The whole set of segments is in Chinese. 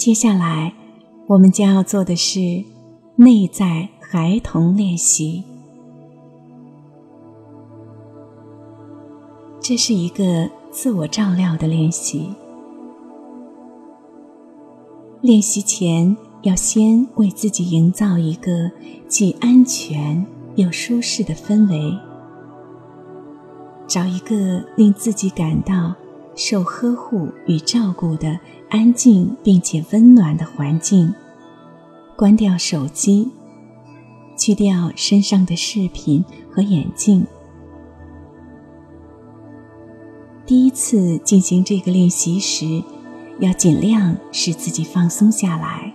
接下来，我们将要做的是内在孩童练习。这是一个自我照料的练习。练习前，要先为自己营造一个既安全又舒适的氛围，找一个令自己感到受呵护与照顾的安静并且温暖的环境。关掉手机，去掉身上的饰品和眼镜。第一次进行这个练习时。要尽量使自己放松下来，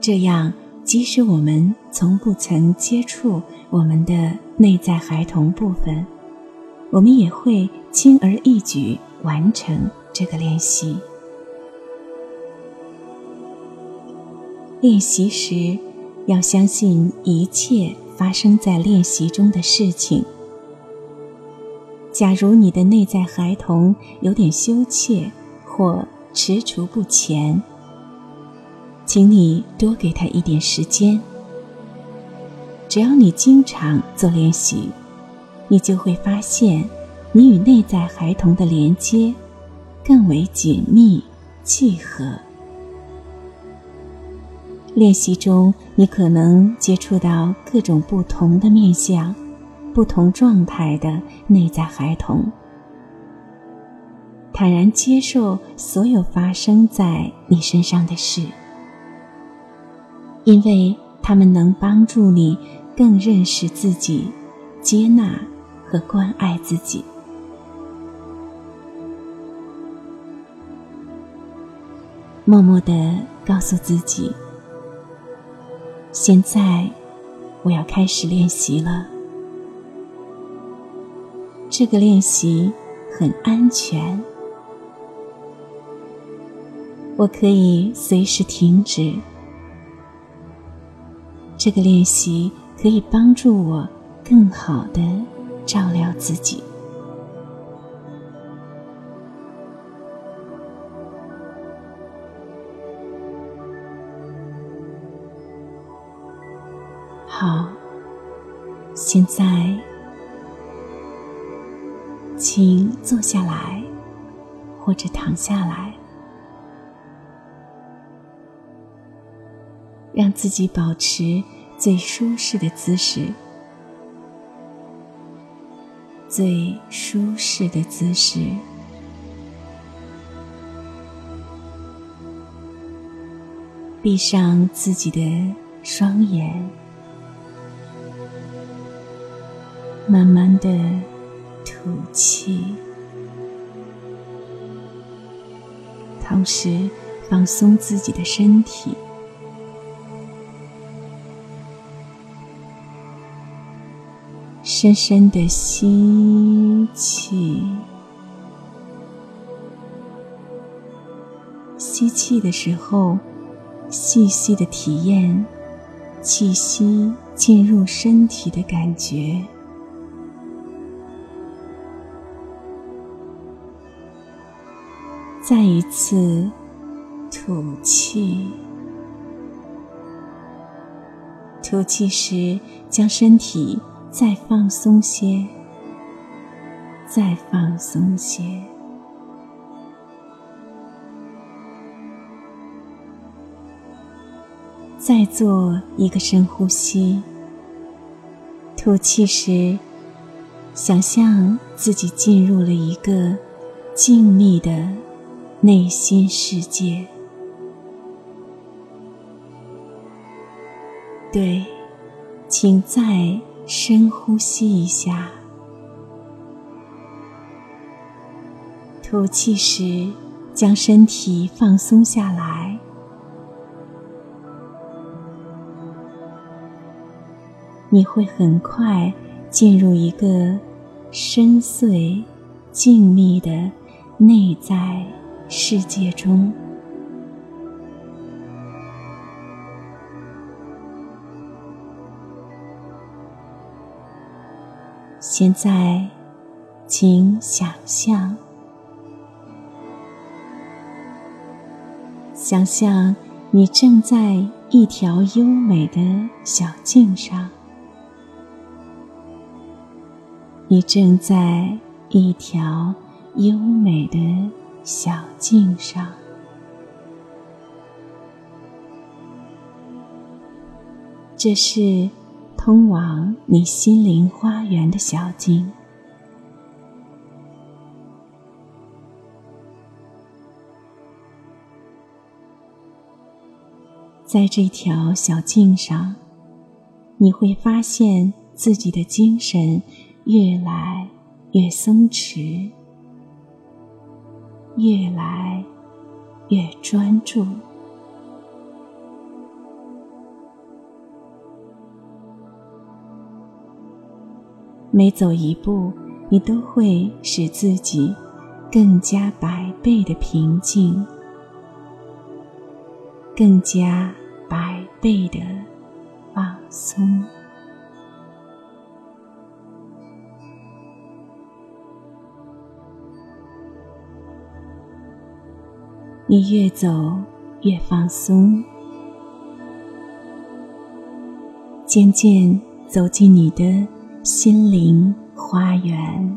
这样即使我们从不曾接触我们的内在孩童部分，我们也会轻而易举完成这个练习。练习时，要相信一切发生在练习中的事情。假如你的内在孩童有点羞怯或踟蹰不前，请你多给他一点时间。只要你经常做练习，你就会发现你与内在孩童的连接更为紧密契合。练习中，你可能接触到各种不同的面相。不同状态的内在孩童，坦然接受所有发生在你身上的事，因为他们能帮助你更认识自己、接纳和关爱自己。默默的告诉自己：现在我要开始练习了。这个练习很安全，我可以随时停止。这个练习可以帮助我更好的照料自己。好，现在。请坐下来，或者躺下来，让自己保持最舒适的姿势。最舒适的姿势，闭上自己的双眼，慢慢的。吐气，同时放松自己的身体，深深的吸气。吸气的时候，细细的体验气息进入身体的感觉。再一次吐气，吐气时将身体再放松些，再放松些。再做一个深呼吸，吐气时，想象自己进入了一个静谧的。内心世界，对，请再深呼吸一下。吐气时，将身体放松下来。你会很快进入一个深邃、静谧的内在。世界中，现在，请想象想象你正在一条优美的小径上，你正在一条优美的小径上。这是通往你心灵花园的小径。在这条小径上，你会发现自己的精神越来越松弛，越来越专注。每走一步，你都会使自己更加百倍的平静。更加百倍的放松。你越走越放松，渐渐走进你的心灵花园，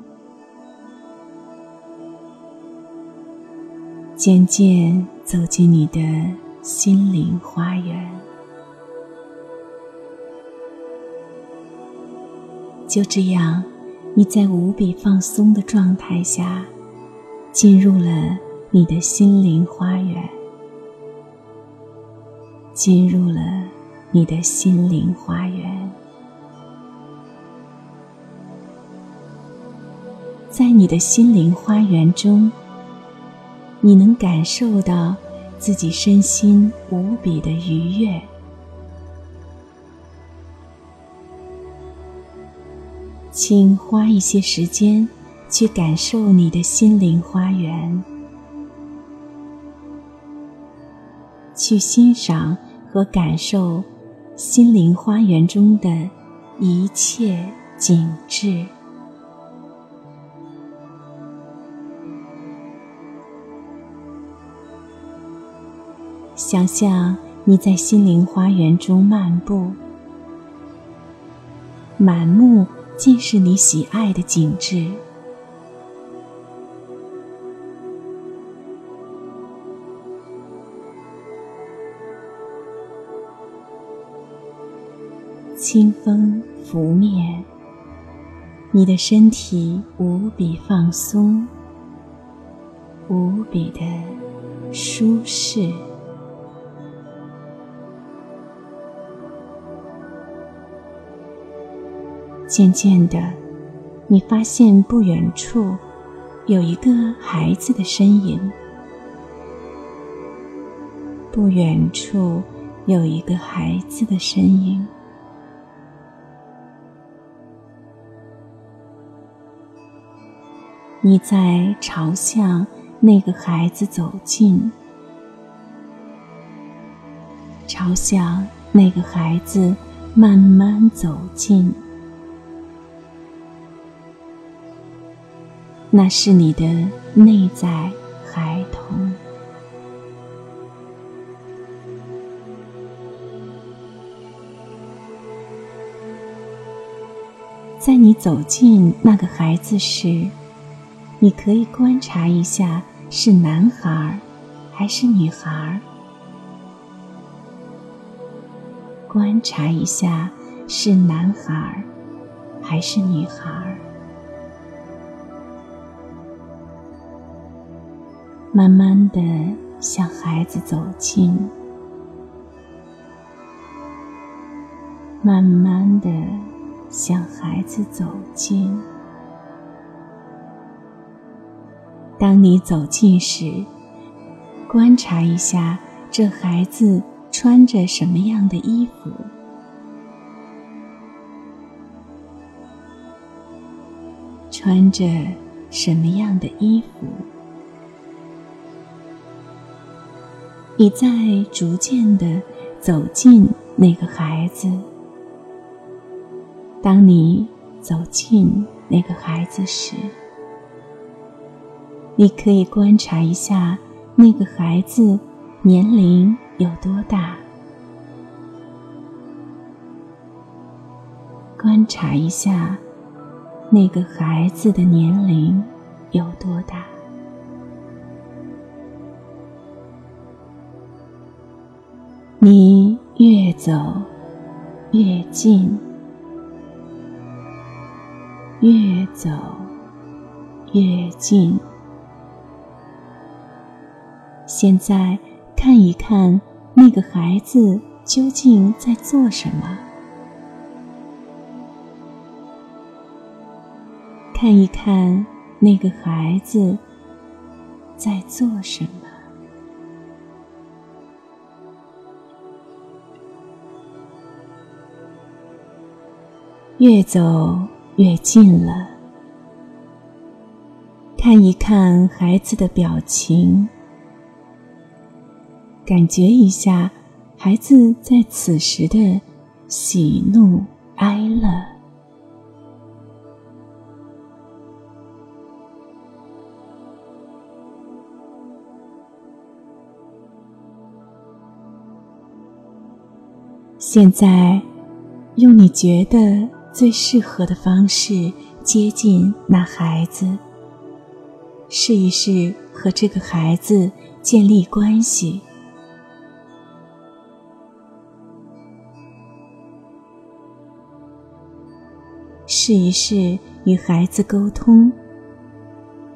渐渐走进你的。心灵花园，就这样，你在无比放松的状态下，进入了你的心灵花园，进入了你的心灵花园，在你的心灵花园中，你能感受到。自己身心无比的愉悦，请花一些时间去感受你的心灵花园，去欣赏和感受心灵花园中的一切景致。想象你在心灵花园中漫步，满目尽是你喜爱的景致，清风拂面，你的身体无比放松，无比的舒适。渐渐的，你发现不远处有一个孩子的身影。不远处有一个孩子的身影。你在朝向那个孩子走近，朝向那个孩子慢慢走近。那是你的内在孩童，在你走进那个孩子时，你可以观察一下是男孩还是女孩观察一下是男孩还是女孩慢慢的向孩子走近，慢慢的向孩子走近。当你走近时，观察一下这孩子穿着什么样的衣服，穿着什么样的衣服。你在逐渐的走近那个孩子。当你走近那个孩子时，你可以观察一下那个孩子年龄有多大？观察一下那个孩子的年龄有多大？你越走越近，越走越近。现在看一看那个孩子究竟在做什么？看一看那个孩子在做什么？越走越近了，看一看孩子的表情，感觉一下孩子在此时的喜怒哀乐。现在，用你觉得。最适合的方式接近那孩子，试一试和这个孩子建立关系，试一试与孩子沟通，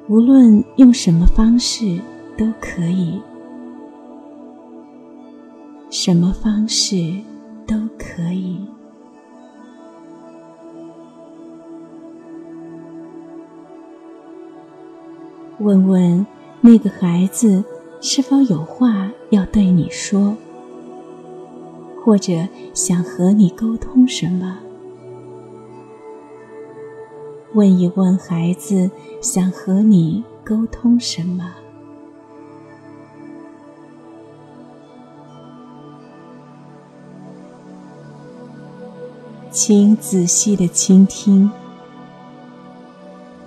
无论用什么方式都可以，什么方式都可以。问问那个孩子是否有话要对你说，或者想和你沟通什么？问一问孩子想和你沟通什么？请仔细的倾听，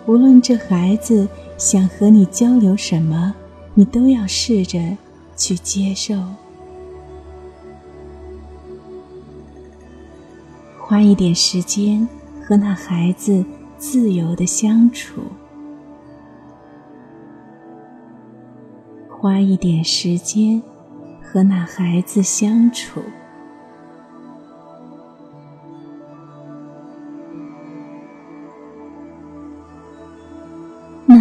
无论这孩子。想和你交流什么，你都要试着去接受。花一点时间和那孩子自由的相处，花一点时间和那孩子相处。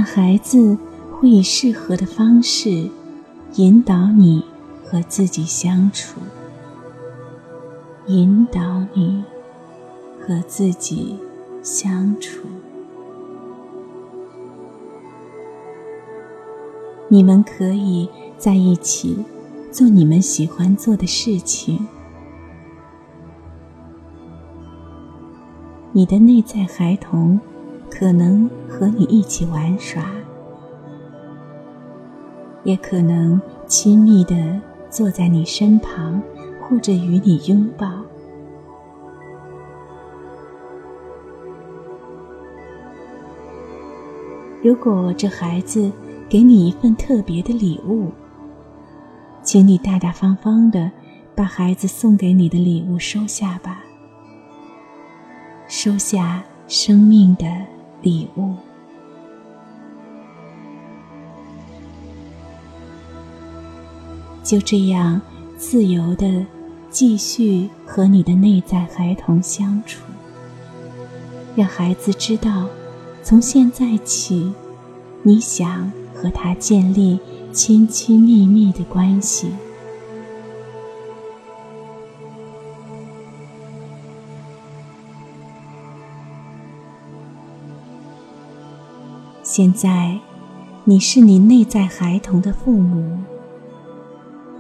孩子会以适合的方式引导你和自己相处，引导你和自己相处。你们可以在一起做你们喜欢做的事情。你的内在孩童。可能和你一起玩耍，也可能亲密的坐在你身旁，或者与你拥抱。如果这孩子给你一份特别的礼物，请你大大方方的把孩子送给你的礼物收下吧，收下生命的。礼物，就这样自由的继续和你的内在孩童相处，让孩子知道，从现在起，你想和他建立亲亲密密的关系。现在，你是你内在孩童的父母。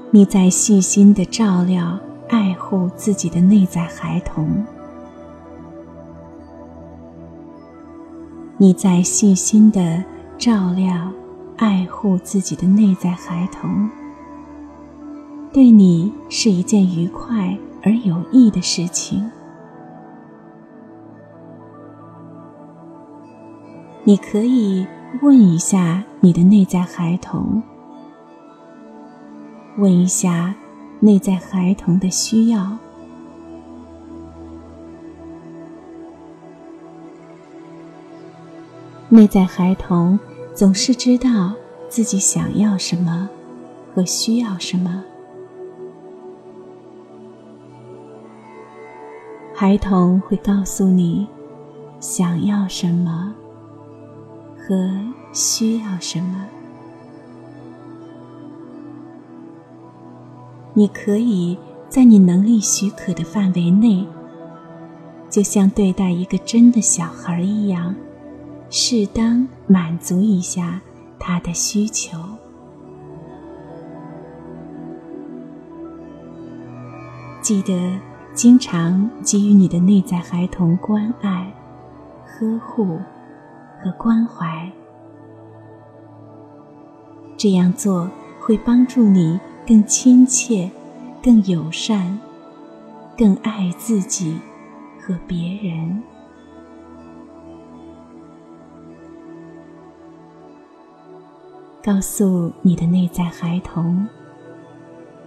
你在细心的照料、爱护自己的内在孩童。你在细心的照料、爱护自己的内在孩童，对你是一件愉快而有益的事情。你可以问一下你的内在孩童：问一下内在孩童的需要。内在孩童总是知道自己想要什么和需要什么。孩童会告诉你想要什么和需要什么。你可以在你能力许可的范围内，就像对待一个真的小孩一样。适当满足一下他的需求，记得经常给予你的内在孩童关爱、呵护和关怀。这样做会帮助你更亲切、更友善、更爱自己和别人。告诉你的内在孩童，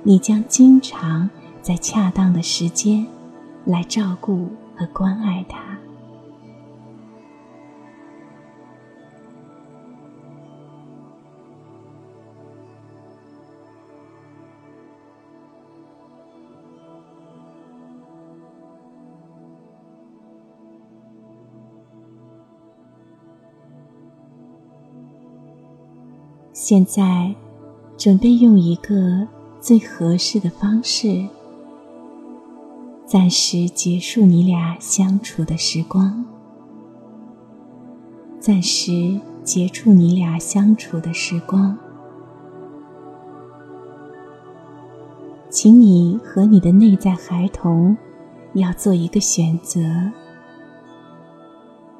你将经常在恰当的时间来照顾和关爱他。现在，准备用一个最合适的方式，暂时结束你俩相处的时光。暂时结束你俩相处的时光，请你和你的内在孩童要做一个选择，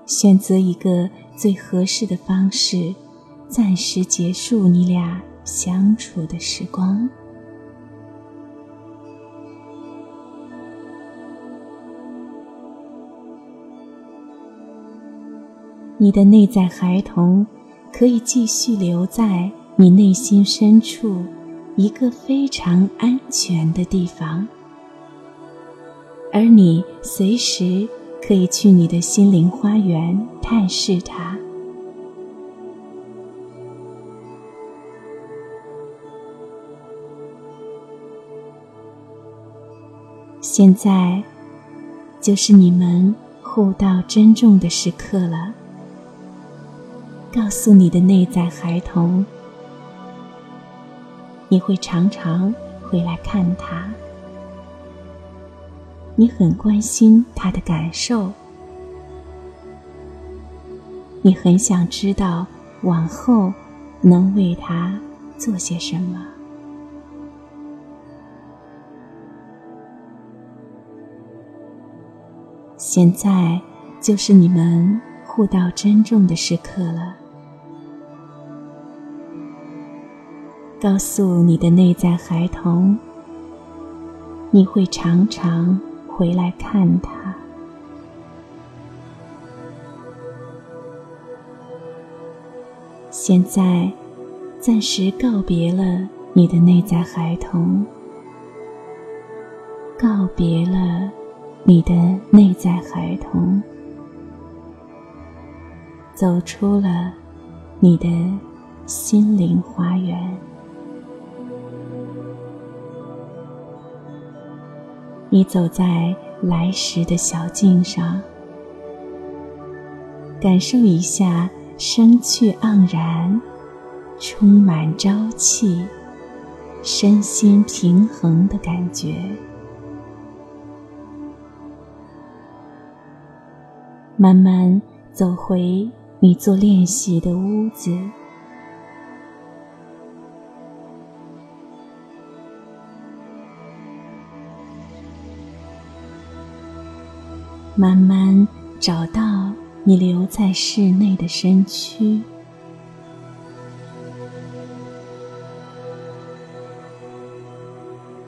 选择一个最合适的方式。暂时结束你俩相处的时光。你的内在孩童可以继续留在你内心深处一个非常安全的地方，而你随时可以去你的心灵花园探视他。现在，就是你们互道珍重的时刻了。告诉你的内在孩童，你会常常回来看他，你很关心他的感受，你很想知道往后能为他做些什么。现在就是你们互道珍重的时刻了。告诉你的内在孩童，你会常常回来看他。现在，暂时告别了你的内在孩童，告别了。你的内在孩童走出了你的心灵花园，你走在来时的小径上，感受一下生趣盎然、充满朝气、身心平衡的感觉。慢慢走回你做练习的屋子，慢慢找到你留在室内的身躯，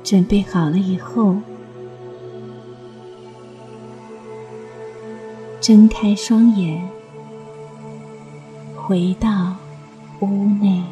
准备好了以后。睁开双眼，回到屋内。